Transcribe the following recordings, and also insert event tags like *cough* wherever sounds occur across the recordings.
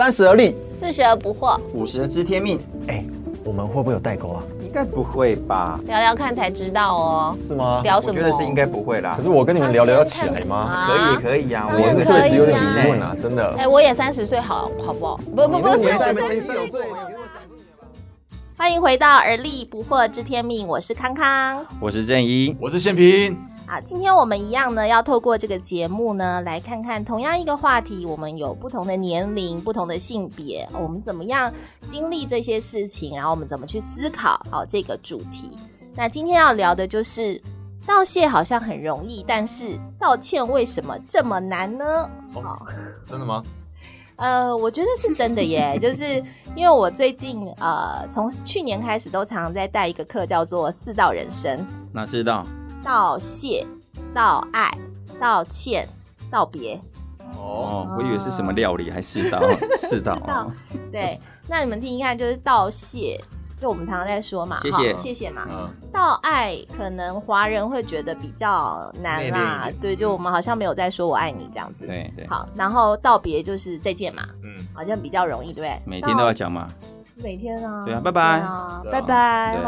三十而立，四十而不惑，五十而知天命，哎，我们会不会有代沟啊？应该不会吧？聊聊看才知道哦。是吗？聊什么？我觉得是应该不会啦可。是我跟你们聊聊要起来吗？可以可以啊，我是可以对此有点啊疑问啊，真的。哎，我也三十岁，好好不好？不不不是，我三十岁。欢迎回到而立不惑知天命，我是康康。我是正一，我是宪平，啊，今天我们一样呢，要透过这个节目呢，来看看同样一个话题，我们有不同的年龄、不同的性别，我们怎么样经历这些事情，然后我们怎么去思考好这个主题。那今天要聊的就是道谢，好像很容易，但是道歉为什么这么难呢？好。真的吗？呃，我觉得是真的耶，*laughs* 就是因为我最近呃，从去年开始都常常在带一个课，叫做四道人生：哪四道？道谢、道爱、道歉、道别。哦，哦，我以为是什么料理，还是道，*laughs* 是道 *laughs* 道哦。对，那你们听一看，就是道谢，就我们常常在说嘛，谢谢哈谢谢嘛。嗯，道爱可能华人会觉得比较难啦对，就我们好像没有在说我爱你这样子。对对，好，然后道别就是再见嘛，嗯，好像比较容易，对不对？每天都要讲嘛。每天啊，对啊拜拜对啊拜拜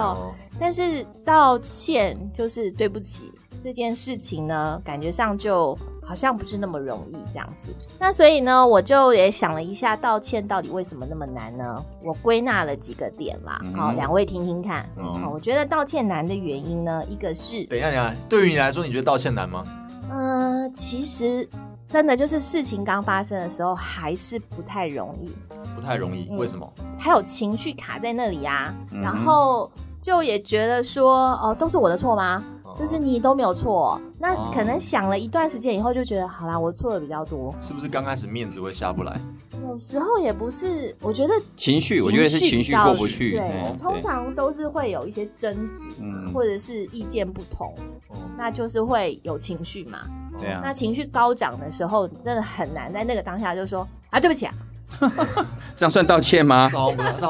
但是道歉就是对不起这件事情呢，感觉上就好像不是那么容易这样子。那所以呢，我就也想了一下，道歉到底为什么那么难呢？我归纳了几个点啦，嗯好、两位听听看。嗯好，我觉得道歉难的原因呢，一个是，等一下，等一下，对于你来说，你觉得道歉难吗？嗯、其实真的就是事情刚发生的时候，还是不太容易。不太容易，嗯为什么？还有情绪卡在那里啊，嗯然后就也觉得说，哦，都是我的错吗？哦就是你都没有错，那哦可能想了一段时间以后，就觉得好啦，我错的比较多。是不是刚开始面子会下不来？有时候也不是，我觉得情绪，我觉得是情绪过不去。对嗯，通常都是会有一些争执，嗯或者是意见不同，哦，那就是会有情绪嘛。对啊那情绪高涨的时候，你真的很难在那个当下就说啊，对不起啊，*laughs* 这样算道歉吗？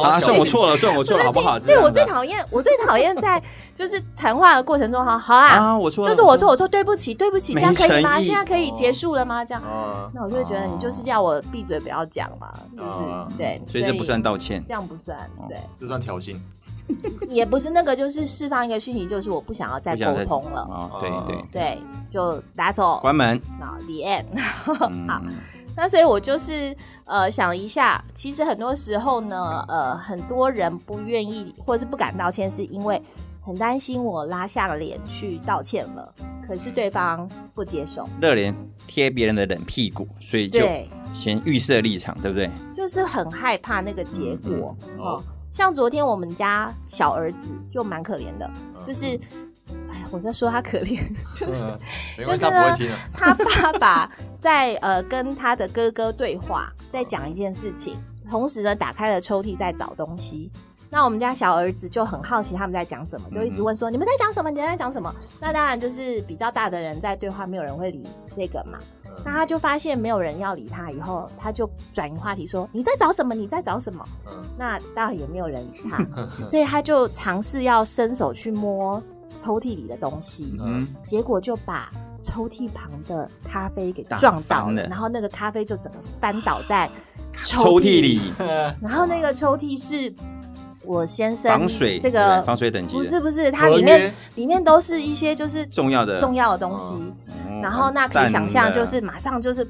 啊，算我错了，算我错了，好不好？对我最讨厌，我最讨厌在就是谈话的过程中，哈，好啦，啊，我错了，就是我错，我错，对不起，对不起，这没样可以吗？现在可以结束了吗？这样，啊，那我就会觉得你就是叫我闭嘴不要讲嘛，就是啊对，所以这不算道歉。这样不算，哦对，这算挑衅。也不是那个，就是释放一个讯息，就是我不想要再沟通了，哦，对对，对，就打手，关门。好，the end。嗯 *laughs* 好，那所以我就是呃想一下，其实很多时候呢，呃，很多人不愿意或是不敢道歉，是因为很担心我拉下了脸去道歉了，可是对方不接受，热脸贴别人的冷屁股，所以就，先预设立场，对不对？就是很害怕那个结果、嗯哦。像昨天我们家小儿子就蛮可怜的，就是，哎，我在说他可怜，就是嗯 *laughs* 没关系，就是呢不会听的。他爸爸在呃跟他的哥哥对话，在讲一件事情，同时呢打开了抽屉在找东西。那我们家小儿子就很好奇他们在讲什么，就一直问说：“你们在讲什么？你们在讲什么？”那当然就是比较大的人在对话，没有人会理这个嘛。那他就发现没有人要理他，以后他就转移话题说：“你在找什么？你在找什么？”嗯那当然也没有人理他，*laughs* 所以他就尝试要伸手去摸抽屉里的东西。嗯，结果就把抽屉旁的咖啡给撞倒了，了。然后那个咖啡就整个翻倒在抽屉里。*laughs* 然后那个抽屉是我先生防水，这个防水等级不是不是，它里面里面都是一些就是重要的。重要的东西，哦然后那可以想象就是马上就是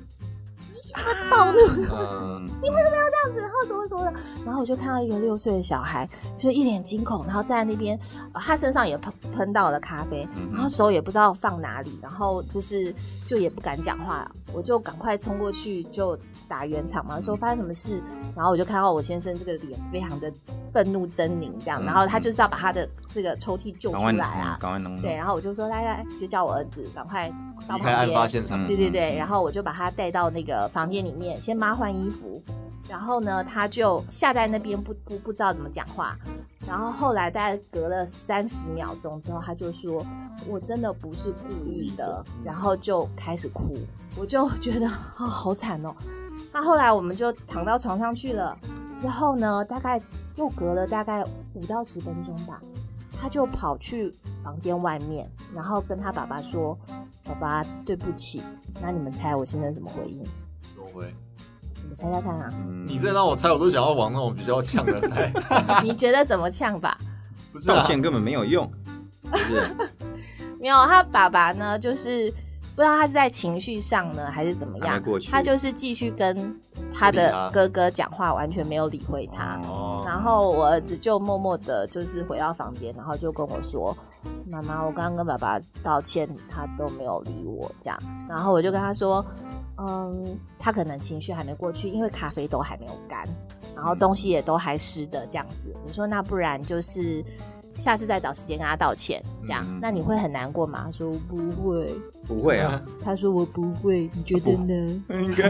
他暴怒。嗯，*laughs* 这样子，然后什么什么的，然后我就看到一个六岁的小孩，就是一脸惊恐，然后站在那边，呃他身上也喷喷到了咖啡，嗯然后手也不知道放哪里，然后就是就也不敢讲话，我就赶快冲过去就打圆场嘛，说发生什么事，然后我就看到我先生这个脸非常的愤怒狰狞这样，嗯然后他就是要把他的这个抽屉救出来啊。对，然后我就说来来，就叫我儿子赶快到离开案旁边，发现场。嗯。对对对，然后我就把他带到那个房间里面，先帮他换衣服，然后呢，他就下在那边不不不知道怎么讲话，然后后来大概隔了三十秒钟之后，他就说：“我真的不是故意的。”然后就开始哭，我就觉得啊、好惨哦。那后来我们就躺到床上去了，之后呢，大概又隔了大概五到十分钟吧，他就跑去房间外面，然后跟他爸爸说：“爸爸，对不起。”那你们猜我先生怎么回应？你猜猜看啊，嗯你这让我猜，我都想要往那种比较呛的猜。*laughs* 你觉得怎么呛吧？不是啊道歉根本没有用，是不是？没有，他爸爸呢，就是不知道他是在情绪上呢，还是怎么样过去，他就是继续跟他的哥哥讲话，完全没有理会他。哦，然后我儿子就默默的，就是回到房间，然后就跟我说：“妈妈，我刚刚跟爸爸道歉，他都没有理我这样。”然后我就跟他说：“嗯，他可能情绪还没过去，因为咖啡都还没有干，然后东西也都还湿的这样子。我说那不然就是下次再找时间跟他道歉，这样，嗯那你会很难过吗？”他说：“不会。不会啊，*laughs* ”他说：“我不会，你觉得呢？” *laughs* 应该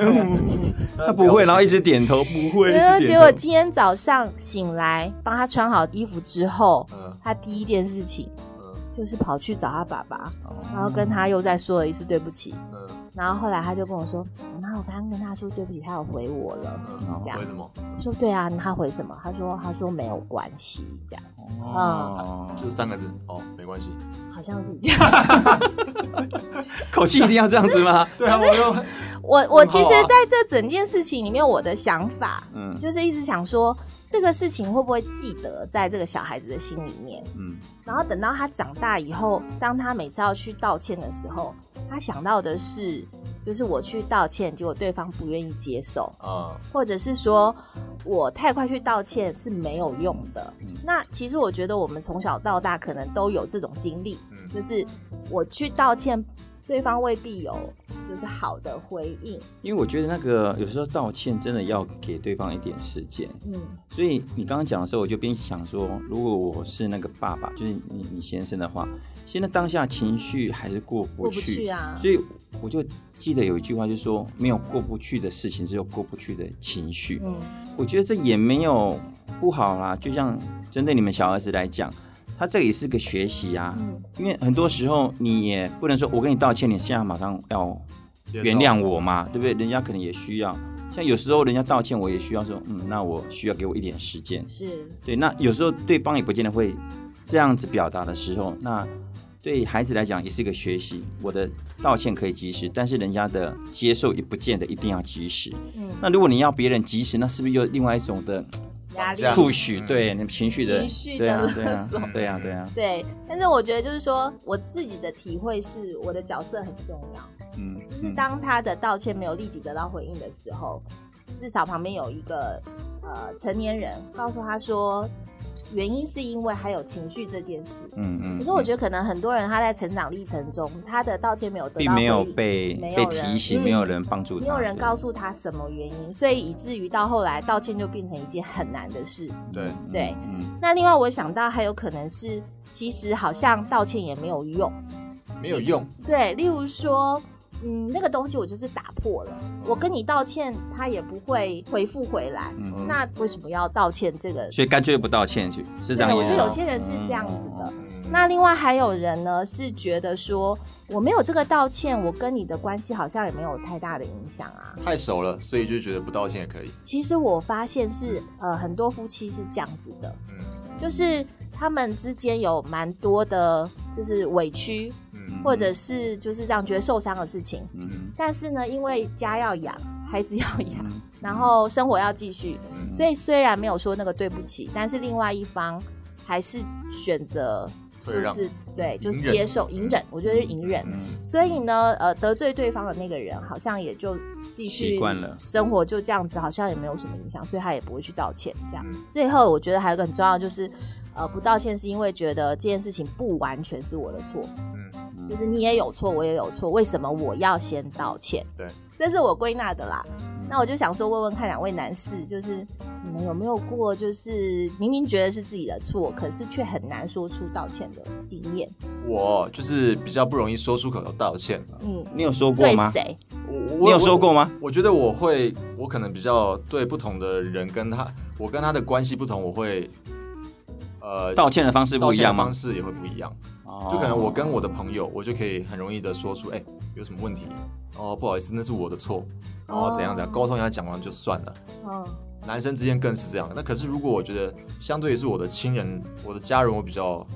*laughs* 他不会，然后一直点头，不会，然后。结果今天早上醒来，帮他穿好衣服之后，嗯他第一件事情嗯就是跑去找他爸爸，哦然后跟他又再说了一次对不起。嗯然后后来他就跟我说：“妈妈，我刚刚跟他说对不起，他有回我了。嗯，这样为什么？我说：“对啊，他回什么？”他说：“他说没有关系，这样哦，就三个字哦，没关系。好像是这样。*laughs* 口气一定要这样子吗？对啊，我就我”我其实在这整件事情里面，我的想法嗯就是一直想说，这个事情会不会记得在这个小孩子的心里面？嗯，然后等到他长大以后，当他每次要去道歉的时候，他想到的是，就是我去道歉，结果对方不愿意接受，啊，或者是说我太快去道歉是没有用的。嗯那其实我觉得我们从小到大可能都有这种经历，嗯就是我去道歉，对方未必有就是好的回应。因为我觉得那个有时候道歉真的要给对方一点时间，嗯。所以你刚刚讲的时候，我就边想说，如果我是那个爸爸，就是你你先生的话，现在当下情绪还是过不去。啊。所以我就记得有一句话，就是说没有过不去的事情，只有过不去的情绪。嗯。我觉得这也没有不好啦，就像针对你们小儿子来讲，他这也是个学习啊。嗯因为很多时候你也不能说我跟你道歉，你现在马上要原谅我嘛，对不对？人家可能也需要，像有时候人家道歉，我也需要说，嗯，那我需要给我一点时间。是对，那有时候对方也不见得会这样子表达的时候，那对孩子来讲也是一个学习。我的道歉可以及时，但是人家的接受也不见得一定要及时。嗯那如果你要别人及时，那是不是又另外一种的压力。这样 push？嗯。对，你情绪的情绪的对啊，勒对啊索，对啊，对啊，对，但是我觉得就是说，我自己的体会是，我的角色很重要。嗯，就是当他的道歉没有立即得到回应的时候，至少旁边有一个呃成年人告诉他说，原因是因为还有情绪这件事。嗯嗯，可是我觉得可能很多人他在成长历程中，他的道歉没有得到并没有被被没有人提醒，嗯没有人帮助他，没有人告诉他什么原因，所以以至于到后来道歉就变成一件很难的事。对，对，嗯，那另外我想到还有可能是，其实好像道歉也没有用。没有用。对，例如说，嗯，那个东西我就是打破了，我跟你道歉，他也不会回复回来。嗯嗯那为什么要道歉？这个所以干脆不道歉去，是这样对，我觉得有些人是这样子的。嗯那另外还有人呢，是觉得说我没有这个道歉，我跟你的关系好像也没有太大的影响啊。太熟了，所以就觉得不道歉也可以。其实我发现是呃，很多夫妻是这样子的，嗯就是他们之间有蛮多的，就是委屈，嗯或者是就是这样觉得受伤的事情。嗯但是呢，因为家要养，孩子要养，嗯然后生活要继续，嗯所以虽然没有说那个对不起，但是另外一方还是选择就是对，就是接受隐忍，我觉得是隐忍。嗯所以呢，呃，得罪对方的那个人好像也就继续习惯了生活就这样子，好像也没有什么影响，所以他也不会去道歉。这样，嗯最后我觉得还有一个很重要，就是呃，不道歉是因为觉得这件事情不完全是我的错，嗯就是你也有错，我也有错，为什么我要先道歉？对，这是我归纳的啦。那我就想说，问问看两位男士，就是你们有没有过，就是明明觉得是自己的错，可是却很难说出道歉的经验？我就是比较不容易说出口的道歉。嗯，你有说过吗？对谁？我你有说过吗？我觉得我会，我可能比较对不同的人跟他，我跟他的关系不同，我会呃道歉的方式不一样方？式也会不一样。哦就可能我跟我的朋友，我就可以很容易的说出，哎、有什么问题？哦，不好意思，那是我的错。然后怎样怎样，沟通一下讲完就算了。嗯，男生之间更是这样。那可是如果我觉得相对于是我的亲人、我的家人，我比较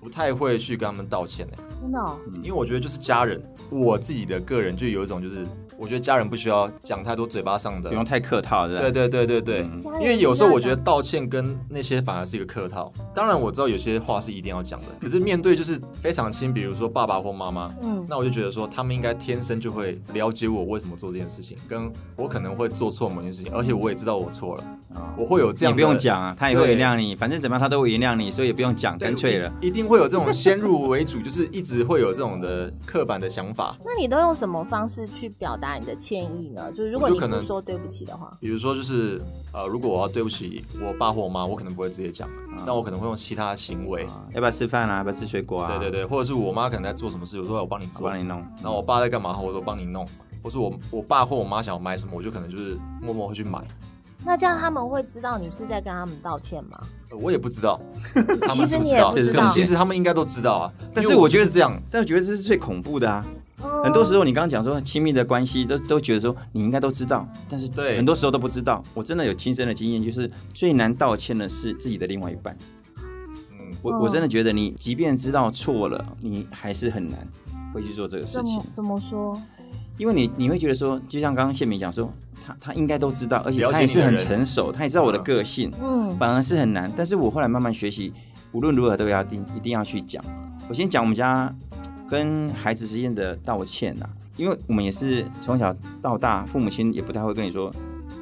不太会去跟他们道歉呢、真的、哦，因为我觉得就是家人，我自己的个人就有一种就是，我觉得家人不需要讲太多嘴巴上的不，用太客套，对不对对对对对。嗯因为有时候我觉得道歉跟那些反而是一个客套。当然我知道有些话是一定要讲的，可是面对就是非常亲，比如说爸爸或妈妈，嗯，那我就觉得说他们应该天生就会了解我为什么做这件事情，跟我可能会做错某件事情，而且我也知道我错了，我会有这样的你不用讲啊，他也会原谅你，反正怎么样他都会原谅你，所以也不用讲，干脆了。一一定会有这种先入为主，就是一直会有这种的刻板的想法。*laughs* 那你都用什么方式去表达你的歉意呢？就是如果你可能不说对不起的话，比如说，就是呃，如果我要对不起我爸或我妈，我可能不会直接讲，那我可能会用其他行为，啊要不要吃饭啊？要不要吃水果啊？对对对，或者是我妈可能在做什么事，我说我帮你做，帮你弄。然后我爸在干嘛，我说帮你弄，或是我我爸或我妈想要买什么，我就可能就是默默会去买，那这样他们会知道你是在跟他们道歉吗？呃我也不知道，*laughs* 他其实们知不知道？你也不知道其实他们应该都知道啊，但是我觉得是这样，但我觉得这是最恐怖的啊！哦很多时候你刚刚讲说亲密的关系，都都觉得说你应该都知道，但是对很多时候都不知道。我真的有亲身的经验，就是最难道歉的是自己的另外一半。嗯，我、哦我真的觉得你即便知道错了，你还是很难会去做这个事情怎么，怎么说？因为你你会觉得说，就像刚刚谢明讲说，他他应该都知道，而且他也是很成熟，他也知道我的嗯个性，嗯，反而是很难。但是我后来慢慢学习，无论如何都要定一定要去讲。我先讲我们家跟孩子之间的道歉呐、因为我们也是从小到大，父母亲也不太会跟你说，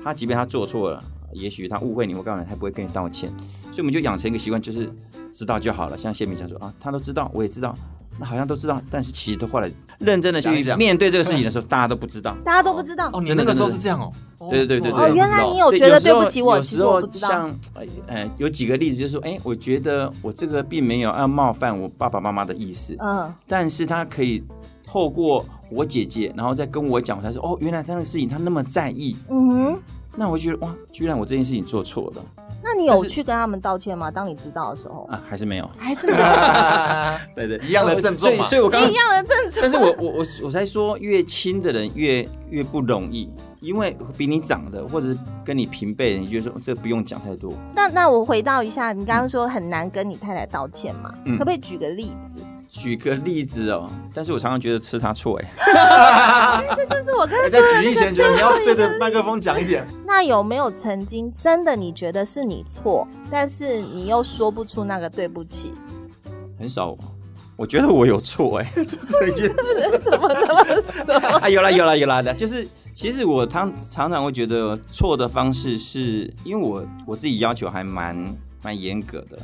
他即便他做错了，也许他误会你或干嘛，他也不会跟你道歉。所以我们就养成一个习惯，就是知道就好了。像谢明讲说啊，他都知道，我也知道，那好像都知道，但是其实都后来认真的去面对这个事情的时候，大家都不知道。*laughs* 大家都不知道。哦，你那个时候是这样哦，对对对对哦，原来你有对觉得对不起我，时候其实我不知道。像呃呃有几个例子，就是说，哎，我觉得我这个并没有要冒犯我爸爸妈妈的意思，嗯，但是他可以透过我姐姐，然后再跟我讲，他说，哦，原来他那个事情他那么在意，嗯哼，那我就觉得哇，居然我这件事情做错了那你有去跟他们道歉吗？当你知道的时候，啊，还是没有，还是没有 *laughs* 对对，一样的症状嘛所以所以我刚刚一样的症状。但是我我我我才说，越亲的人越越不容易，因为比你长的或者是跟你平辈的，你觉得说这不用讲太多。那那我回到一下，你刚刚说很难跟你太太道歉嘛？嗯可不可以举个例子？举个例子哦，但是我常常觉得是他错 *laughs* 哎，这就是我刚哎刚说的在举例前，个觉得你要对着麦克风讲一点。那有没有曾经真的你觉得是你错，但是你又说不出那个对不起？很少。我觉得我有错 *laughs* 哎，*laughs* 这这一件怎么怎么怎么？啊，有啦有啦有啦的，就是其实我常常常会觉得错的方式是因为我我自己要求还蛮蛮严格的，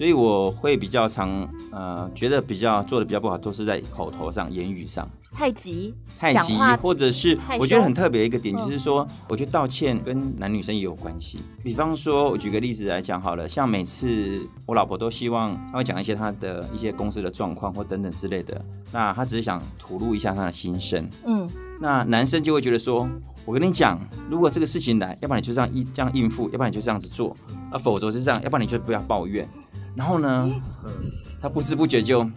所以我会比较常呃觉得比较做的比较不好，都是在口头上、言语上。太急，太急，或者是我觉得很特别的一个点，嗯就是说，我觉得道歉跟男女生也有关系。比方说，我举个例子来讲好了，像每次我老婆都希望她会讲一些她的一些公司的状况或等等之类的，那她只是想吐露一下她的心声。嗯，那男生就会觉得说，我跟你讲，如果这个事情来，要不然你就这样一这样应付，要不然你就这样子做，啊，否则是这样，要不然你就不要抱怨。然后呢，他不知不觉就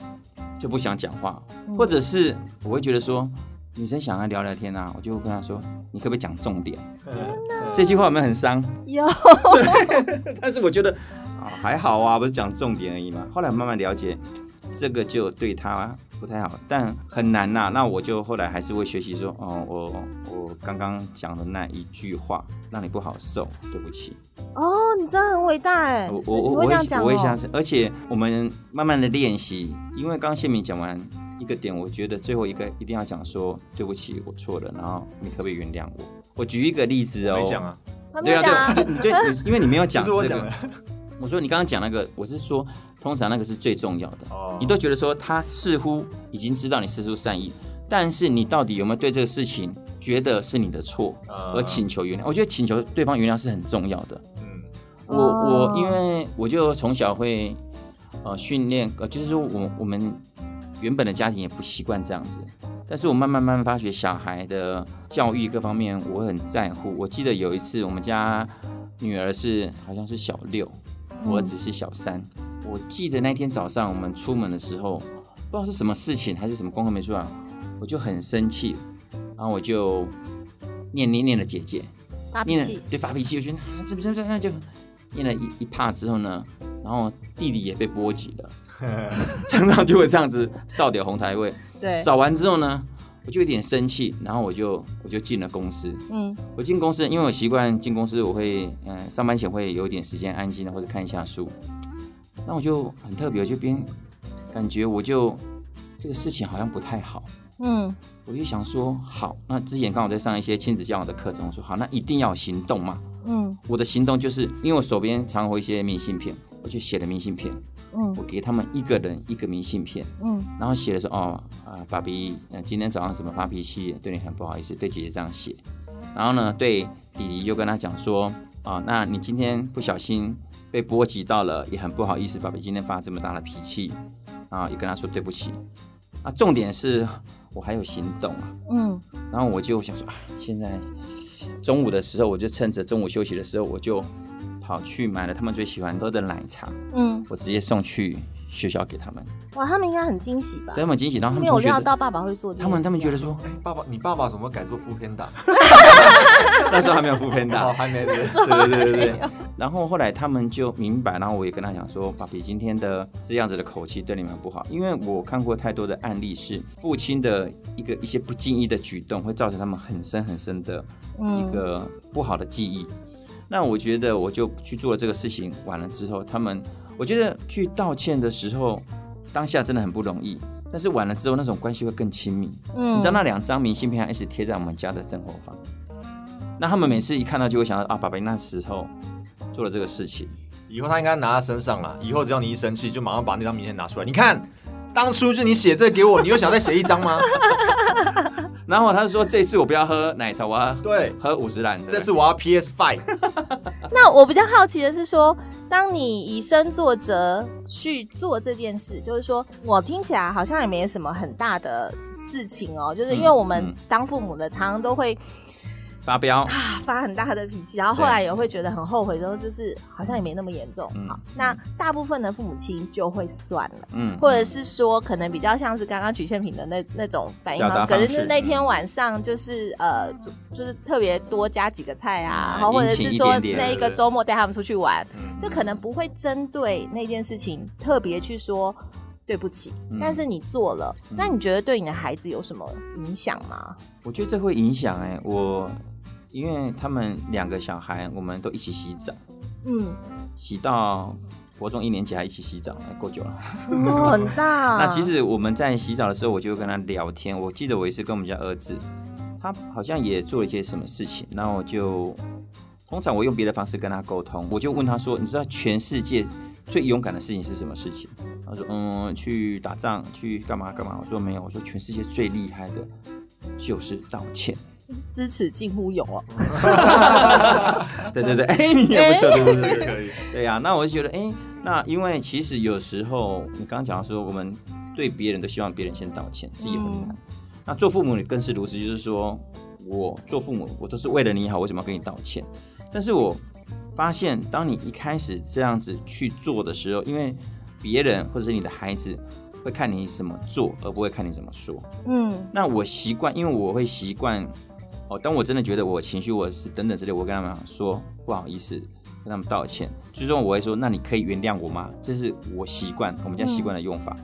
就不想讲话，嗯或者是我会觉得说，女生想要聊聊天啊，我就会跟她说，你可不可以讲重点？这句话有没有很伤？有 *laughs* 但是我觉得啊还好啊，不是讲重点而已嘛。后来慢慢了解，这个就对他不太好，但很难呐、那我就后来还是会学习说，哦，我我刚刚讲的那一句话让你不好受，对不起。哦，你真的很伟大哎！我我我我会这样讲哦我会相信，而且我们慢慢的练习，因为刚刚谢明讲完一个点，我觉得最后一个一定要讲说对不起，我错了，然后你可不可以原谅我？我举一个例子哦，没讲啊，对啊对，你对，因为你没有讲这个我说你刚刚讲那个，我是说，通常那个是最重要的。哦你都觉得说他似乎已经知道你施出善意，但是你到底有没有对这个事情觉得是你的错呃而请求原谅？我觉得请求对方原谅是很重要的。嗯我哦我因为我就从小会呃训练，呃就是说我我们原本的家庭也不习惯这样子，但是我慢慢慢慢发觉小孩的教育各方面我很在乎。我记得有一次我们家女儿是好像是小六，我儿子是小三。我记得那天早上我们出门的时候，不知道是什么事情还是什么功课没做完，我就很生气，然后我就念念念了姐姐，发脾气，对发脾气，我觉得啊，这不是这那就念了一一帕之后呢，然后弟弟也被波及了，*laughs* 常常就会这样子扫点红台位。对，扫完之后呢，我就有点生气，然后我就我就进了公司。嗯我进公司，因为我习惯进公司，我会嗯、呃上班前会有一点时间安静的或者看一下书。那我就很特别，我就边感觉我就这个事情好像不太好，嗯我就想说好，那之前刚好在上一些亲子教养的课程，我说好，那一定要有行动嘛。嗯我的行动就是因为我手边常有一些明信片，我就写了明信片，嗯我给他们一个人一个明信片，嗯然后写的说哦啊，爸比，呃，今天早上怎么发脾气，对你很不好意思，对姐姐这样写。然后呢，对弟弟就跟他讲说啊，那你今天不小心被波及到了，也很不好意思，爸比今天发这么大的脾气，啊，也跟他说对不起。啊，重点是我还有行动啊，嗯然后我就想说啊，现在中午的时候，我就趁着中午休息的时候，我就跑去买了他们最喜欢喝的奶茶，嗯，我直接送去学校给他们，哇，他们应该很惊喜吧对？他们惊喜，然后他没有料们同学的到爸爸会做他们他们觉得说，哎，爸爸，你爸爸怎么改做副片打？*laughs* 那时候还没有副片哦，的，还没的。对对对对对。*laughs* 然后后来他们就明白，然后我也跟他讲说，爸比今天的这样子的口气对你们不好，因为我看过太多的案例是父亲的一个一些不经意的举动，会造成他们很深很深的一个不好的记忆。那我觉得我就去做了这个事情，完了之后，他们我觉得去道歉的时候，当下真的很不容易。但是完了之后，那种关系会更亲密。嗯你知道那两张明信片还一直贴在我们家的正后方。那他们每次一看到就会想到啊，爸爸那时候做了这个事情。以后他应该拿在身上了。以后只要你一生气，就马上把那张名片拿出来。你看，当初就你写这给我，你又想再写一张吗？然后他就说，这次我不要喝奶茶，我要对，喝五十兰的。这次我要 PS Five。*laughs* 那我比较好奇的是说，当你以身作则去做这件事，就是说我听起来好像也没什么很大的事情哦，就是因为嗯我们嗯当父母的常常都会发飙。啊发很大的脾气，然后后来也会觉得很后悔，之后就是好像也没那么严重。嗯好，那大部分的父母亲就会算了。嗯，或者是说，可能比较像是刚刚曲线品的那那种反应可是方式那天晚上就是呃，就就是特别多加几个菜啊，嗯然后或者是说那一个周末带他们出去玩，嗯就可能不会针对那件事情特别去说对不起，嗯但是你做了，那你觉得对你的孩子有什么影响吗？我觉得这会影响哎、我因为他们两个小孩，我们都一起洗澡，嗯，洗到国中一年级还一起洗澡，哎够久了。哦，很大。*laughs* 那其实我们在洗澡的时候，我就跟他聊天。我记得我一次跟我们家儿子，他好像也做了一些什么事情，然后我就通常我用别的方式跟他沟通，我就问他说：“你知道全世界最勇敢的事情是什么事情？”他说：“嗯，去打仗，去干嘛干嘛。”我说：“没有。”我说：“全世界最厉害的就是道歉。支持近乎有哦。”对对对，哎、你也不错，对不对？可以。对呀、那我就觉得，哎、那因为其实有时候你刚刚讲到说，我们对别人都希望别人先道歉，自己很难。嗯那做父母你更是如此，就是说我做父母，我都是为了你好，为什么要跟你道歉？但是我发现，当你一开始这样子去做的时候，因为别人或者是你的孩子会看你怎么做，而不会看你怎么说。嗯那我习惯，因为我会习惯哦，当我真的觉得我情绪我是等等之类，我跟他们说不好意思，跟他们道歉。最终我会说，那你可以原谅我吗？这是我习惯，我们家习惯的用法。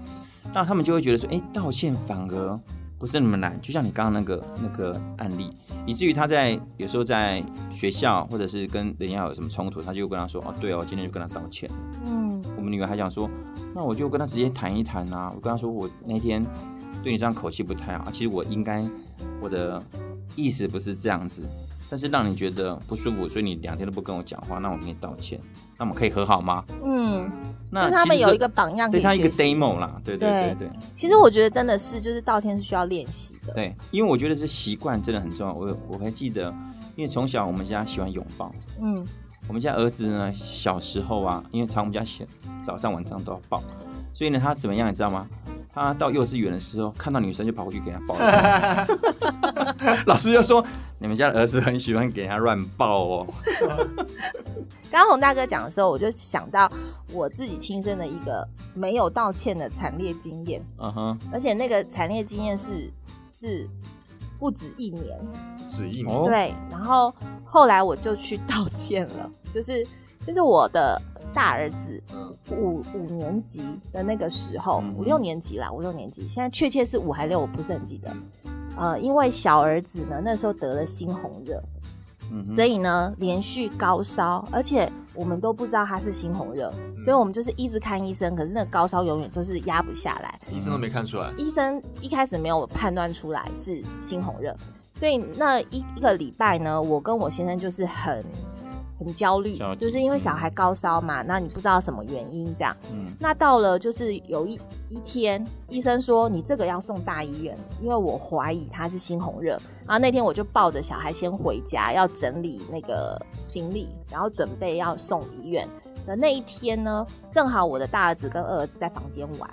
那他们就会觉得说，哎、道歉反而不是那么难，就像你刚刚那个那个案例，以至于他在有时候在学校或者是跟人家有什么冲突，他就跟他说，哦，对哦，今天就跟他道歉。嗯我们女儿还想说，那我就跟他直接谈一谈啊。我跟他说，我那天对你这样口气不太好，其实我应该我的意思不是这样子，但是让你觉得不舒服，所以你两天都不跟我讲话，那我跟你道歉，那我们可以和好吗？嗯，那他们有一个榜样对他一个 demo 啦，对对对对其实我觉得真的是，就是道歉是需要练习的。对，因为我觉得这习惯真的很重要。我我还记得，因为从小我们家喜欢拥抱，嗯我们家儿子呢，小时候啊，因为常我们家小早上晚上都要抱，所以呢，他怎么样你知道吗？他到幼稚园的时候，看到女生就跑过去给他抱。*laughs* 老师就说：“你们家的儿子很喜欢给他乱抱哦。刚刚洪大哥讲的时候，我就想到我自己亲身的一个没有道歉的惨烈经验，”嗯哼，而且那个惨烈经验是是不止一年，止一年对。然后后来我就去道歉了，就是就是我的大儿子嗯。五五年级的那个时候嗯，五六年级啦，五六年级，现在确切是五还六，我不是很记得。呃，因为小儿子呢那时候得了猩红热，嗯所以呢连续高烧，而且我们都不知道他是猩红热，嗯。所以我们就是一直看医生，可是那个高烧永远都是压不下来。医生都没看出来，医生一开始没有判断出来是猩红热，所以那一一个礼拜呢，我跟我先生就是很很焦虑就是因为小孩高烧嘛，那你不知道什么原因这样。嗯那到了就是有一一天，医生说你这个要送大医院，因为我怀疑他是猩红热。然后那天我就抱着小孩先回家，要整理那个行李，然后准备要送医院的那一天呢，正好我的大儿子跟二儿子在房间玩，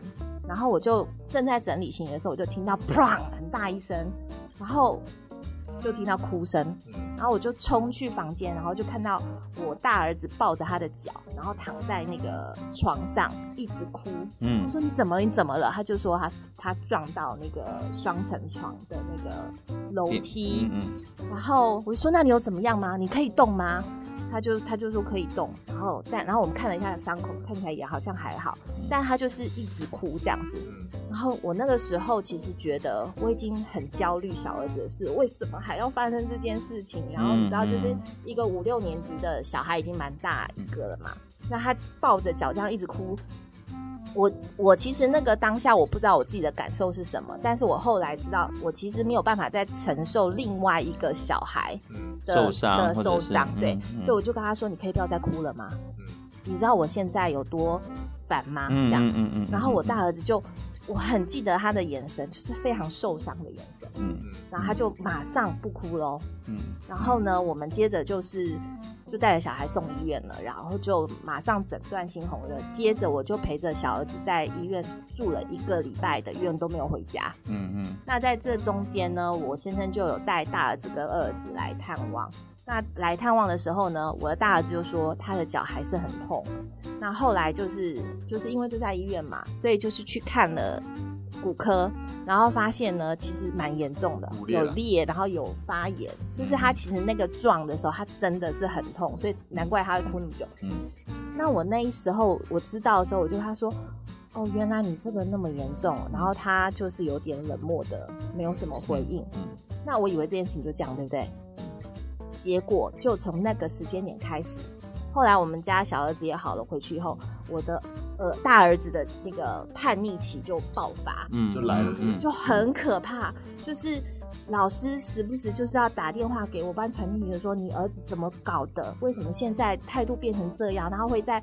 然后我就正在整理行李的时候，我就听到砰很大一声，然后就听到哭声，嗯然后我就冲去房间，然后就看到我大儿子抱着他的脚，然后躺在那个床上一直哭。嗯我嗯说你怎么了？你怎么了？他就说他他撞到那个双层床的那个楼梯，嗯嗯然后我就说那你有怎么样吗？你可以动吗？他就他就说可以动，然后但然后我们看了一下伤口，看起来也好像还好，但他就是一直哭这样子。嗯然后我那个时候其实觉得我已经很焦虑小儿子的事，为什么还要发生这件事情？然后你知道，就是嗯一个五六年级的小孩已经蛮大一个了嘛，那他抱着脚这样一直哭。我我其实那个当下我不知道我自己的感受是什么，但是我后来知道，我其实没有办法再承受另外一个小孩嗯的受伤的受伤，对，嗯嗯所以我就跟他说：“你可以不要再哭了吗？嗯你知道我现在有多烦吗？”嗯这样，嗯嗯嗯，然后我大儿子就，我很记得他的眼神，就是非常受伤的眼神，嗯嗯然后他就马上不哭喽。嗯然后呢，我们接着就是就带着小孩送医院了，然后就马上诊断猩红热，接着我就陪着小儿子在医院住了一个礼拜的院都没有回家。嗯嗯那在这中间呢，我先生就有带大儿子跟二儿子来探望。那来探望的时候呢，我的大儿子就说他的脚还是很痛。那后来就是就是因为就在医院嘛，所以就是去看了骨科，然后发现呢其实蛮严重的，裂有裂，然后有发炎，就是他其实那个撞的时候，他真的是很痛，所以难怪他会哭那么久。嗯那我那时候我知道的时候，我就他说：“哦，原来你这个那么严重。”然后他就是有点冷漠的，没有什么回应。嗯那我以为这件事情就这样，对不对？结果就从那个时间点开始，后来我们家小儿子也好了，回去以后，我的呃大儿子的那个叛逆期就爆发，嗯就来了嗯就很可怕，就是。老师时不时就是要打电话给我班传令女的说你儿子怎么搞的？为什么现在态度变成这样？然后会在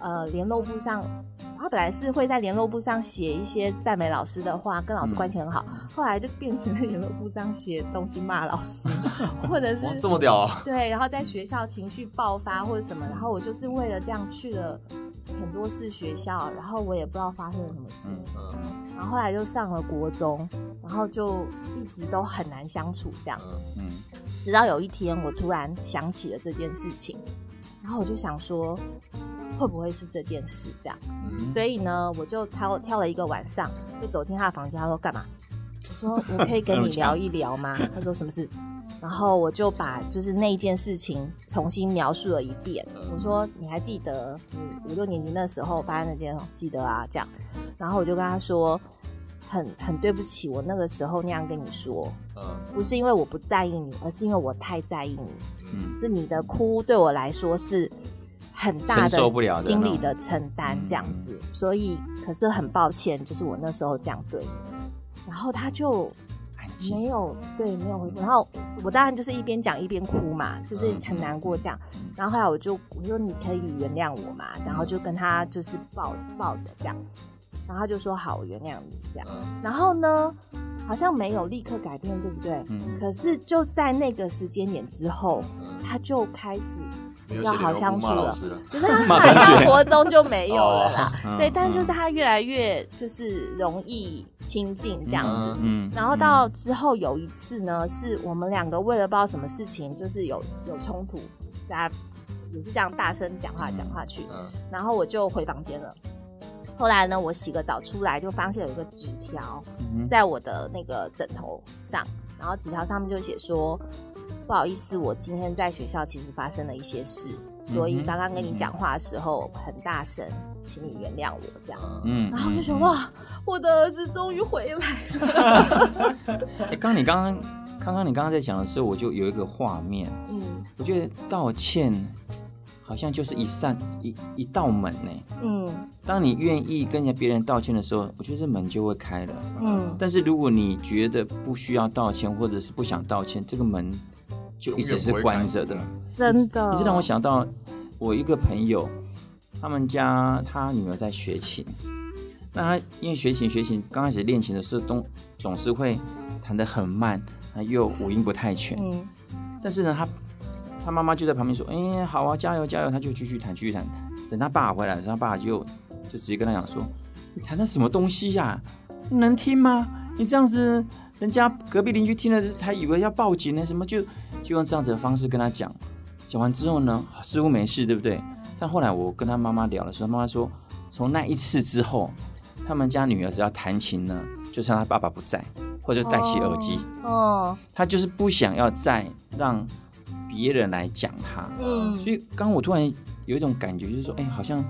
呃联络簿上，他本来是会在联络簿上写一些赞美老师的话，跟老师关系很好，后来就变成在联络簿上写东西骂老师，*laughs* 或者是这么屌啊！对，然后在学校情绪爆发或者什么，然后我就是为了这样去了很多次学校，然后我也不知道发生了什么事，嗯然后后来就上了国中，然后就一直都很难相处这样，嗯嗯直到有一天我突然想起了这件事情，然后我就想说。会不会是这件事这样？嗯所以呢，我就挑挑了一个晚上，就走进他的房间。他说 *laughs* 干嘛？我说我可以跟你聊一聊吗？*laughs* 他说什么事？然后我就把就是那一件事情重新描述了一遍。我说你还记得你五六年级那时候发生那件？记得啊，这样。然后我就跟他说，很很对不起，我那个时候那样跟你说，嗯不是因为我不在意你，而是因为我太在意你。嗯是你的哭对我来说是很大的的心理的承担，嗯这样子。所以，可是很抱歉，就是我那时候这样对你。然后他就没有对没有回复，然后我当然就是一边讲一边哭嘛，就是嗯很难过这样。然后后来我就我说你可以原谅我嘛，然后就跟他就是抱抱着这样，然后他就说好，我原谅你这样。嗯然后呢，好像没有立刻改变，对不对？嗯可是就在那个时间点之后，嗯，他就开始比较好相处了，骂老师了。*laughs* 就是他骂好像同学国中就没有了啦。哦对，嗯但就是他越来越就是容易亲近这样子。嗯然后到之后有一次呢，是我们两个为了不知道什么事情，就是有有冲突，大家也是这样大声讲话讲话去，嗯然后我就回房间了。后来呢，我洗个澡出来，就发现有一个纸条嗯在我的那个枕头上，然后纸条上面就写说，不好意思，我今天在学校其实发生了一些事，所以刚刚跟你讲话的时候很大声，请你原谅我这样。嗯，然后我就说嗯，哇，我的儿子终于回来了。*laughs* 哎，刚刚你刚刚刚刚你刚刚在讲的时候，我就有一个画面，嗯我觉得道歉好像就是一扇一一道门呢。嗯当你愿意跟人家别人道歉的时候，我觉得这门就会开了。嗯，但是如果你觉得不需要道歉，或者是不想道歉，这个门就一直是关着的。真的。你这让我想到我一个朋友，他们家他女儿在学琴，那他因为学琴学琴，刚开始练琴的时候都总是会弹得很慢，啊又五音不太全。嗯但是呢，他他妈妈就在旁边说：“哎、好啊，加油加油！”他就继续弹，继续弹。等他爸回来的时候，他爸就就直接跟他讲说：“你弹的什么东西呀、能听吗？你这样子，人家隔壁邻居听了才以为要报警呢，什么就就用这样子的方式跟他讲。讲完之后呢，似乎没事，对不对？但后来我跟他妈妈聊的时候，妈妈说，从那一次之后，他们家女儿只要弹琴呢，就算他爸爸不在，或者戴起耳机。哦他就是不想要再让别人来讲他，嗯所以刚刚我突然有一种感觉，就是说，哎、好像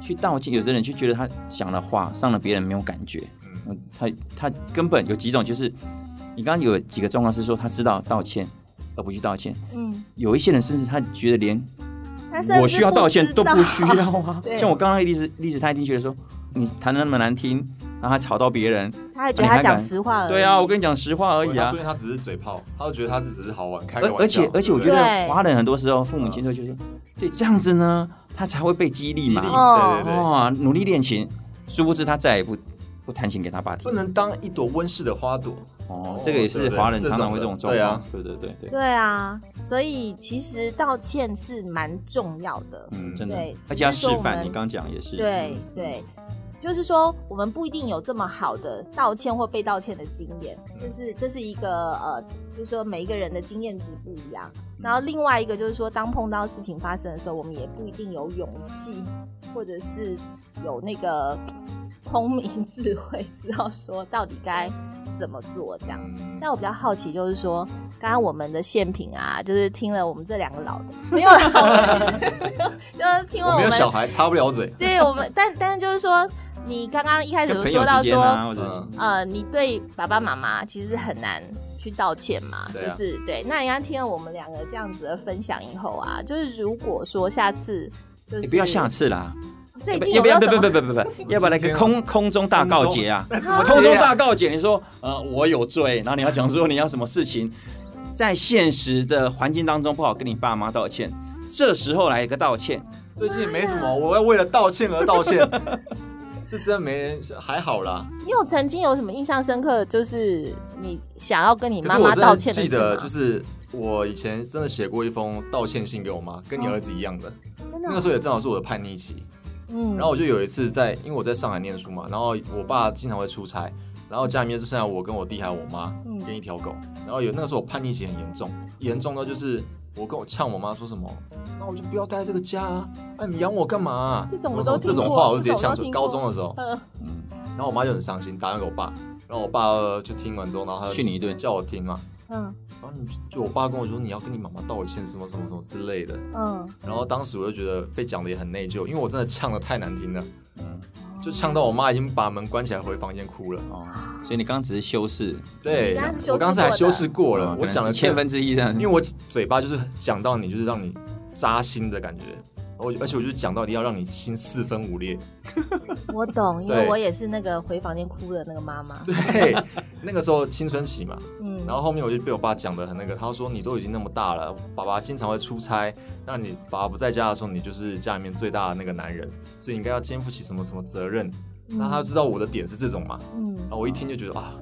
去道歉，有的人就觉得他讲的话伤了别人没有感觉，嗯，他他根本有几种，就是你刚刚有几个状况是说他知道道歉而不去道歉，嗯，有一些人甚至他觉得连我需要道歉都不需要啊，*laughs* 像我刚刚的例子例子，他一定觉得说你弹的那么难听，然后还吵到别人，他还觉得他讲实话而已。对啊，我跟你讲实话而已啊。所以，他只是嘴炮，他就觉得他是只是好玩，开玩笑。而且而且，我觉得华人很多时候父母亲都觉得，对这样子呢，他才会被激励嘛。对对对，哇，努力练琴，殊不知他再也不不弹琴给他爸听不。能当一朵温室的花朵。哦哦，这个也是华人常常会这种状况对啊。对对对对，对啊，所以其实道歉是蛮重要的。嗯，真的对，而且要示范。你刚讲也是。对对，就是说我们不一定有这么好的道歉或被道歉的经验，这是这是一个呃，就是说每一个人的经验值不一样。然后另外一个就是说，当碰到事情发生的时候，我们也不一定有勇气，或者是有那个聪明智慧，知道说到底该怎么做这样。嗯，但我比较好奇，就是说，刚刚我们的现品啊，就是听了我们这两个老的，没有就是听了我我们没有小孩，插不了嘴。对我们，但但是就是说，你刚刚一开始说到说，呃，你对爸爸妈妈其实很难去道歉嘛，啊就是对。那人家听了我们两个这样子的分享以后啊，就是如果说下次就是你不要下次啦，最近要不要不？不不不不不，要不然来个空空中大告解啊！怎么空中大告解，你说呃我有罪，然后你要讲说你要什么事情，在现实的环境当中不好跟你爸妈道歉，这时候来一个道歉，最近没什么，我要为了道歉而道歉，是真的没还好啦。你有曾经有什么印象深刻？就是你想要跟你妈妈道歉的事记得，吗？就是我以前真的写过一封道歉信给我妈，跟你儿子一样的。那个时候也正好是我的叛逆期，嗯。然后我就有一次在，因为我在上海念书嘛，然后我爸经常会出差，然后家里面就剩下我跟我弟还有我妈嗯。跟一条狗，然后有那个时候我叛逆期很严重，严重到就是我跟我呛我妈说什么，那我就不要待在这个家啊，哎你养我干嘛啊、这种我这种话我就直接呛出高中的时候，嗯。然后我妈就很伤心，打电话给我爸，然后我爸呃就听完之后，然后他就训你一顿。叫我听嘛，嗯然后你就我爸跟我说你要跟你妈妈道歉什么什么什么之类的，嗯，然后当时我就觉得被讲的也很内疚，因为我真的呛的太难听了，嗯就呛到我妈已经把门关起来回房间哭了。哦，所以你刚刚只是修饰，对我刚才还修饰过了，哦我讲了千分之一这样，因为我嘴巴就是讲到你，就是让你扎心的感觉。我而且我就讲到底要让你心四分五裂。*laughs* 我懂，因为我也是那个回房间哭的那个妈妈。对，那个时候青春期嘛，嗯，然后后面我就被我爸讲的很那个，他说你都已经那么大了，爸爸经常会出差，那你爸爸不在家的时候，你就是家里面最大的那个男人，所以你应该要肩负起什么什么责任。那他知道我的点是这种嘛，嗯然后我一听就觉得啊，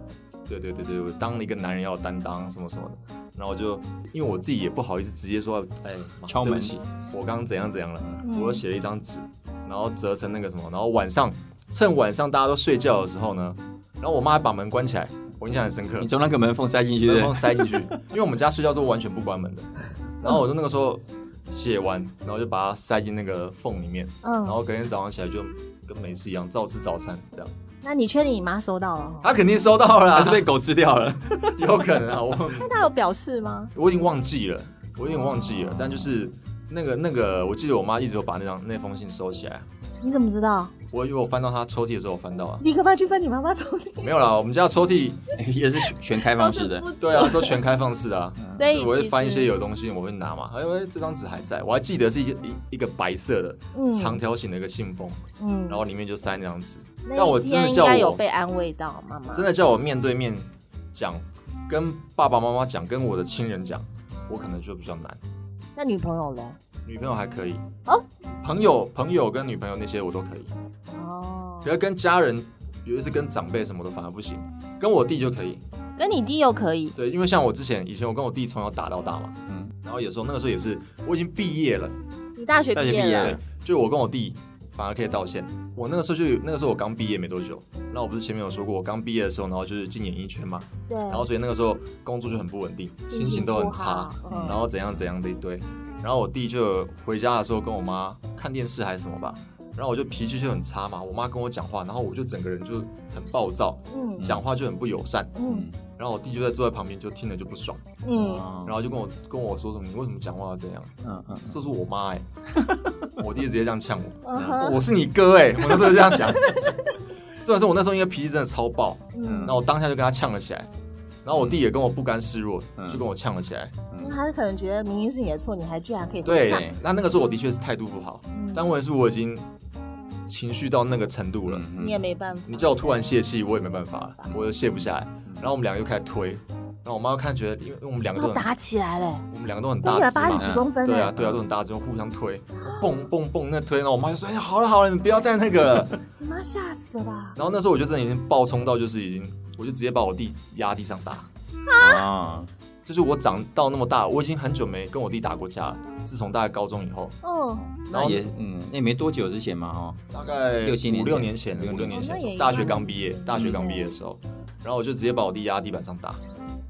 对对对对，我当了一个男人要担当什么什么的，然后我就因为我自己也不好意思直接说，哎，敲门我刚刚怎样怎样。了，嗯。我又写了一张纸，然后折成那个什么，然后晚上趁晚上大家都睡觉的时候呢，然后我妈还把门关起来，我印象很深刻。你，从那个门缝塞进去。的门缝，塞进去，因为我们家睡觉都完全不关门的，然后我就那个时候写完，然后就把它塞进那个缝里面，嗯，然后隔天早上起来就跟没事一样，照吃早餐这样。那你确定你妈收到了哦？他肯定收到了啊，还是被狗吃掉了？*laughs* 有可能啊，我那她有表示吗？我已经忘记了，我有点忘记了，但就是那个那个，我记得我妈一直有把那张那封信收起来。你怎么知道？我以为我翻到他抽屉的时候，我翻到啊，你干嘛去翻你妈妈抽屉？没有啦，我们家抽屉，也是全全开放式的。对啊，都全开放式啊。所以我会翻一些有东西，我会拿嘛。哎呦，这张纸还在，我还记得是一一一个白色的嗯长条形的一个信封，嗯然后里面就塞那张纸。那但我一天应真的叫我该有被安慰到，妈妈真的叫我面对面讲，跟爸爸妈妈讲，跟我的亲人讲，我可能就比较难。那女朋友呢？女朋友还可以哦，朋友朋友跟女朋友那些我都可以，哦，可是跟家人，尤其是跟长辈什么的反而不行。跟我弟就可以，跟你弟又可以，对，因为像我之前以前我跟我弟从小打到大嘛，嗯。然后有时候那个时候也是我已经毕业了，你大学毕业了。大学毕业，对，就我跟我弟反而可以道歉。我那个时候就有那个时候我刚毕业没多久，那我不是前面有说过，我刚毕业的时候，然后就是进演艺圈嘛，对，然后所以那个时候工作就很不稳定，心情都很差，嗯。然后怎样怎样的一堆。然后我弟就回家的时候跟我妈看电视还是什么吧，然后我就脾气就很差嘛，我妈跟我讲话，然后我就整个人就很暴躁，嗯。讲话就很不友善，嗯。然后我弟就在坐在旁边就听了就不爽，嗯，然后就跟我跟我说什么你为什么讲话要这样？嗯嗯，这是我妈哎、*laughs* 我弟直接这样呛我，嗯我是你哥哎、我那时候就这样想。*laughs* 虽然说我那时候因为脾气真的超爆，嗯。然后我当下就跟他呛了起来，然后我弟也跟我不甘示弱，嗯。就跟我呛了起来。因为他可能觉得明明是你的错，你还居然可以对唱，那那个时候我的确是态度不好，嗯但问题是我已经情绪到那个程度了，嗯你也没办法。你叫我突然泄气，我也没办法了，我又泄不下来。然后我们两个又开始推，然后我妈又看觉得，因为我们两个都打起来了，我们两个都很一百大只嘛，八十几公分嘞，对啊对啊，都很大只，互相推，蹦蹦蹦那推，然后我妈就说：“哎呀，好了好了，你们不要再那个了。*laughs* ”你妈吓死了吧？然后那时候我就真的已经暴冲到，就是已经，我就直接把我弟压地上打。啊，就是我长到那么大，我已经很久没跟我弟打过架了。自从大概高中以后，嗯，然后也嗯，那也没多久之前嘛哈，大概六七年五六前年前，五六年年前前，大学刚毕业，大学刚毕业的时候，然后我就直接把我弟压地板上打。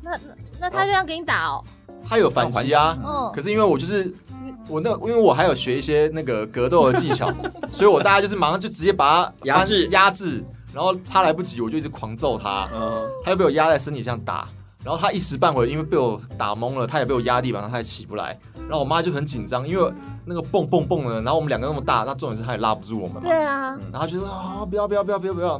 那那那他就这样给你打哦，他有反击啊，嗯。可是因为我就是我那，因为我还有学一些那个格斗的技巧，所以我大概就是马上就直接把他压制压制，然后他来不及，我就一直狂揍他，嗯，他又被我压在身体上打，然后他一时半会因为被我打懵了，他也被我压地板上，他也起不来，然后我妈就很紧张，因为那个蹦蹦蹦的，然后我们两个那么大，那重点是他也拉不住我们嘛，对啊，然后他就说啊不要不要不要不要不要，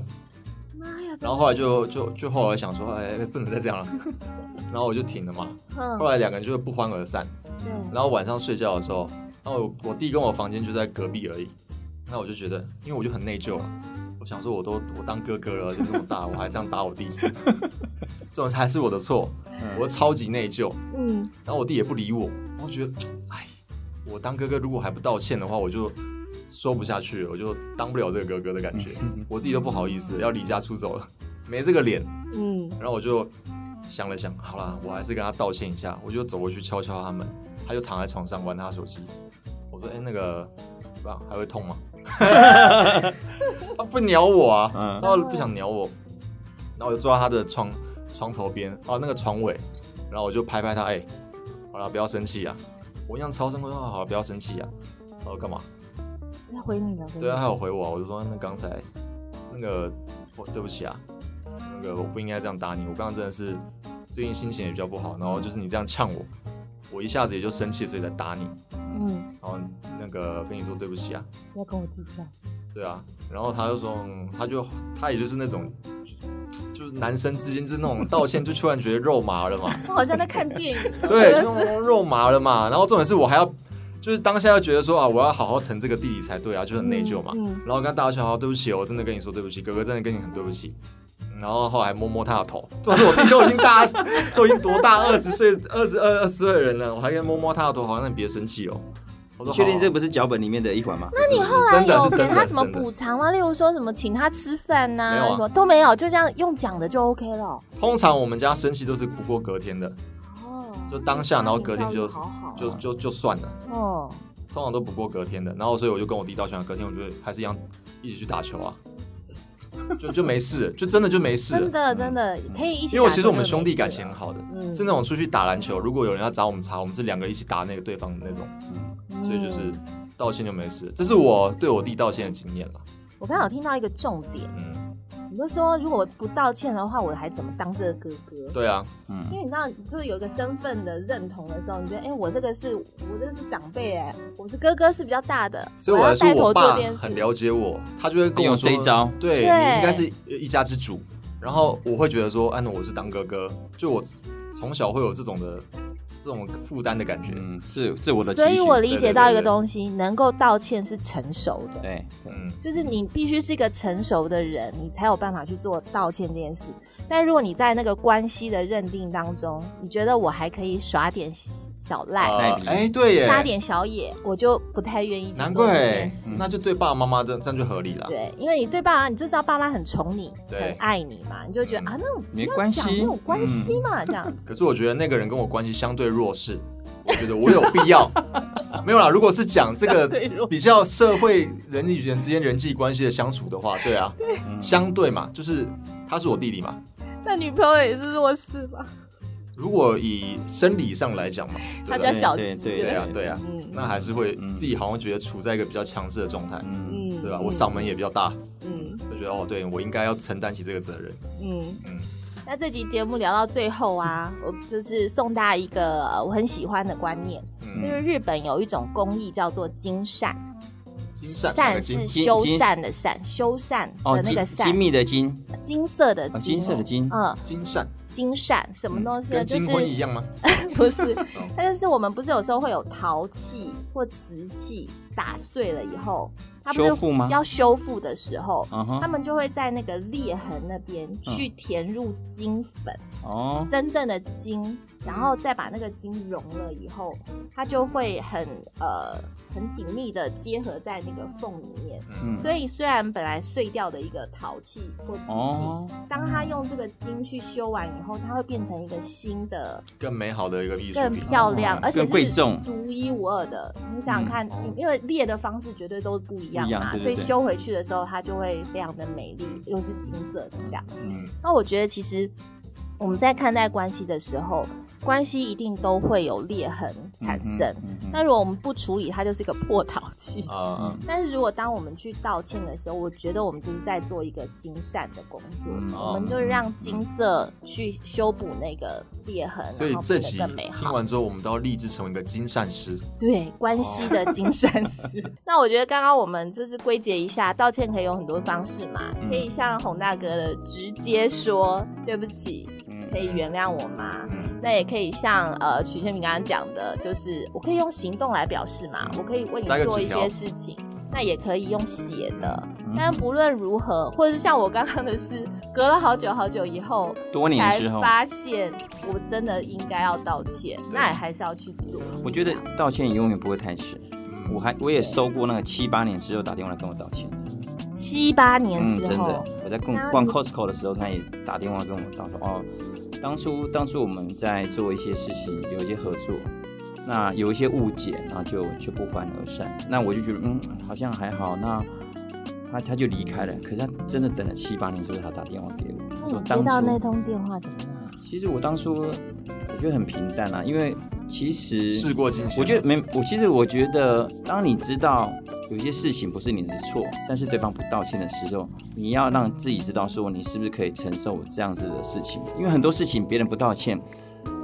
妈呀，然后后来就就就后来想说哎不能再这样了，*laughs* 然后我就停了嘛，嗯。后来两个人就不欢而散。对，然后晚上睡觉的时候，然后我我弟跟我房间就在隔壁而已，那我就觉得，因为我就很内疚了，我想说我都我当哥哥了，就这么大，我还这样打我弟，这种才是我的错，我超级内疚。嗯然后我弟也不理我，我觉得，哎，我当哥哥如果还不道歉的话，我就说不下去了，我就当不了这个哥哥的感觉，我自己都不好意思，要离家出走了，*laughs* 没这个脸。嗯，然后我就想了想，好啦，我还是跟他道歉一下，我就走过去敲敲他们，他就躺在床上玩他手机。我说：“哎、那个，不还会痛吗？”他 *laughs* 不鸟我啊，嗯他不想鸟我，然后我就坐在他的床床头边，哦，那个床尾，然后我就拍拍他，哎、好了，不要生气啊。我印象超深刻，我说好了，不要生气啊。他说干嘛？要回你了，对啊，他有回我啊，我就说那刚才那个我对不起啊，那个我不应该这样打你，我刚刚真的是最近心情也比较不好，然后就是你这样呛我，我一下子也就生气，所以才打你，嗯，然后那个跟你说对不起啊，不要跟我计较，对啊，然后他就说，嗯他就他也就是那种。就是男生之间就是那种道歉，就突然觉得肉麻了嘛，我 *laughs* 好像在看电影，*laughs* 对，就那种肉麻了嘛。*laughs* 然后重点是我还要，就是当下要觉得说啊，我要好好疼这个弟弟才对啊，就很内疚嘛。嗯，然后跟他大笑，对不起，我真的跟你说对不起，哥哥真的跟你很对不起。然后后来摸摸他的头，重点是我弟都已经大，都已经多大，二十岁、二十二、二十岁的人了，我还跟他摸摸他的头，好，像你别生气哦。我确定这不是脚本里面的一环吗？那你后后来有给他什么补偿吗？例如说什么请他吃饭呐、没有啊什么都没有，就这样用讲的就 OK 了。通常我们家生气都是不过隔天的，哦，就当下，然后隔天就就就就算了，哦，通常都不过隔天的。然后所以我就跟我弟道歉，隔天我就还是一样一起去打球啊，*laughs* 就就没事，就真的就没事了。真的真的可以一起。因为我其实我们兄弟感情很好的，嗯是那种出去打篮球，如果有人要找我们茬，我们是两个一起打那个对方的那种，嗯所以就是道歉就没事。这是我对我弟道歉的经验了。我刚好听到一个重点，嗯，你就说如果不道歉的话，我还怎么当这个哥哥？对啊，嗯因为你知道，就是有一个身份的认同的时候，你觉得，哎、我这个是我这个是长辈，哎，我是哥哥是比较大的，所以我要带来说，我爸头做这件事很。了解我，他就会跟我说这一招对对你应该是一家之主。然后我会觉得说，哎，那我是当哥哥，就我从小会有这种的这种负担的感觉。嗯，自自我的所以我理解到一个东西，能够道歉是成熟的，对嗯，就是你必须是一个成熟的人，你才有办法去做道歉这件事。但如果你在那个关系的认定当中，你觉得我还可以耍点小赖、赖皮呃哎，对耶，撒点小野，我就不太愿意去难怪。那就对爸爸妈妈这这样就合理了。对，因为你对爸妈，你就知道爸妈很宠你，很爱你嘛，你就觉得、嗯啊，那我不没关系没有关系嘛，这样 *laughs* 子。可是我觉得那个人跟我关系相对弱势，我觉得我有必要。*laughs* 没有啦，如果是讲这个比较社会人与人之间人际关系的相处的话，对啊，嗯相对嘛，就是他是我弟弟嘛。那女朋友也是弱势吧？如果以生理上来讲嘛，对不对他比较小只，对对对啊，对。啊，嗯。那还是会嗯自己好像觉得处在一个比较强势的状态，嗯，嗯对吧？我嗓门也比较大，嗯。就觉得哦，对我应该要承担起这个责任。嗯。嗯。那这集节目聊到最后啊，*laughs* 我就是送大家一个呃我很喜欢的观念，就嗯，是日本有一种工艺叫做金善，金善是修缮的善，修缮哦，的那个善精精，密的金，金色的哦，金色的金，嗯，金善金善什么东西呢？就跟金婚一是样吗？*laughs* 不是，它就是我们不是有时候会有陶器或瓷器打碎了以后，它不是修复吗要修复的时候，他，们就会在那个裂痕那边去填入金粉，哦，真正的金，然后再把那个金融了以后，它就会很呃很紧密的结合在那个缝里面。嗯，所以虽然本来碎掉的一个陶器或瓷器，哦，当它用这个金去修完以后，它会变成一个新的、更美好的一个艺术更。漂亮，哦而且是独一无二的。你想想看，嗯因为裂的方式绝对都不一样嘛，所以修回去的时候，它就会非常的美丽，又是金色的这样。嗯，那我觉得其实我们在看待关系的时候，关系一定都会有裂痕产生。那如果我们不处理，它就是一个破陶器。啊，但是如果当我们去道歉的时候，我觉得我们就是在做一个金善的工作，嗯我们就让金色去修补那个裂痕，所以这集更美好。听完之后，我们都要立志成为一个金善师。对关系的金善师。*laughs* 那我觉得刚刚我们就是归结一下，道歉可以有很多方式嘛，嗯可以像洪大哥的直接说对不起，嗯可以原谅我吗？嗯那也可以像呃曲线明刚刚讲的，就是我可以用行动来表示嘛，我可以为你做一些事情。那也可以用写的，嗯但不论如何，或者是像我刚刚的是，隔了好久好久以后，多年才之后，发现我真的应该要道歉，那也还是要去做。我觉得道歉永远不会太迟。嗯我还我也收过那个七八年之后打电话来跟我道歉的，七八年嗯，之后，真的，我在逛逛 Costco 的时候，他也打电话跟我道说，哦，当初当初我们在做一些事情，有一些合作，那有一些误解，然后就就不欢而散。那我就觉得，嗯，好像还好。那他他就离开了，可是他真的等了七八年之后，他打电话给我，说当到那通电话怎么样？其实我当初我觉得很平淡啊，因为其实事过境迁，我觉得没，我其实我觉得，当你知道有些事情不是你的错，但是对方不道歉的时候，你要让自己知道说你是不是可以承受这样子的事情，因为很多事情别人不道歉，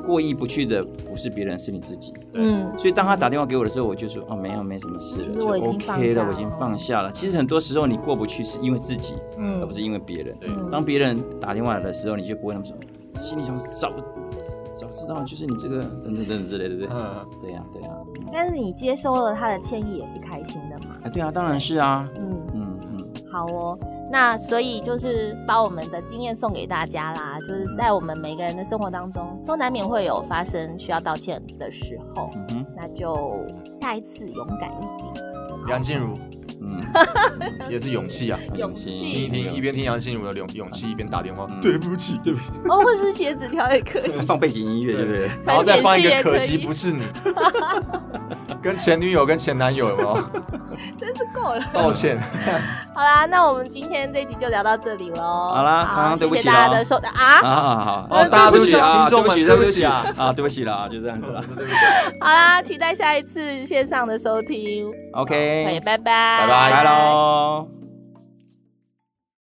过意不去的不是别人，是你自己。嗯，所以当他打电话给我的时候，我就说哦，没有，没什么事了，就 OK 了，我已经放下了。其实很多时候你过不去是因为自己，嗯而不是因为别人。对嗯当别人打电话来的时候，你就不会那么说，心里想早早知道就是你这个等等 *laughs* 等等之类的，对不对？嗯，对呀、对呀、但是你接收了他的歉意也是开心的嘛？哎，对啊，当然是啊，嗯，嗯嗯，好哦。那所以就是把我们的经验送给大家啦，就是在我们每个人的生活当中，都难免会有发生需要道歉的时候，嗯哼，那就下一次勇敢一点。梁静茹嗯，也是勇气啊，勇听气一听，一边听杨心如的勇勇气，一边打电话，嗯对不起，对不起，哦，或是写纸条也可以。放背景音乐，对不对？然后再放一个可惜不是你，*laughs* 跟前女友跟前男友有没有？*laughs* 真是够了。抱歉？*laughs* 好啦，那我们今天这一集就聊到这里喽。好啦刚刚对不起谢谢大家的收啊。啊，好好，哦啊大家对不起。啊，听众们对不起，对不起起啊。啊，对不起啦，就这样子啦。好啦，期待下一次线上的收听。OK，拜拜，拜拜拜拜。喽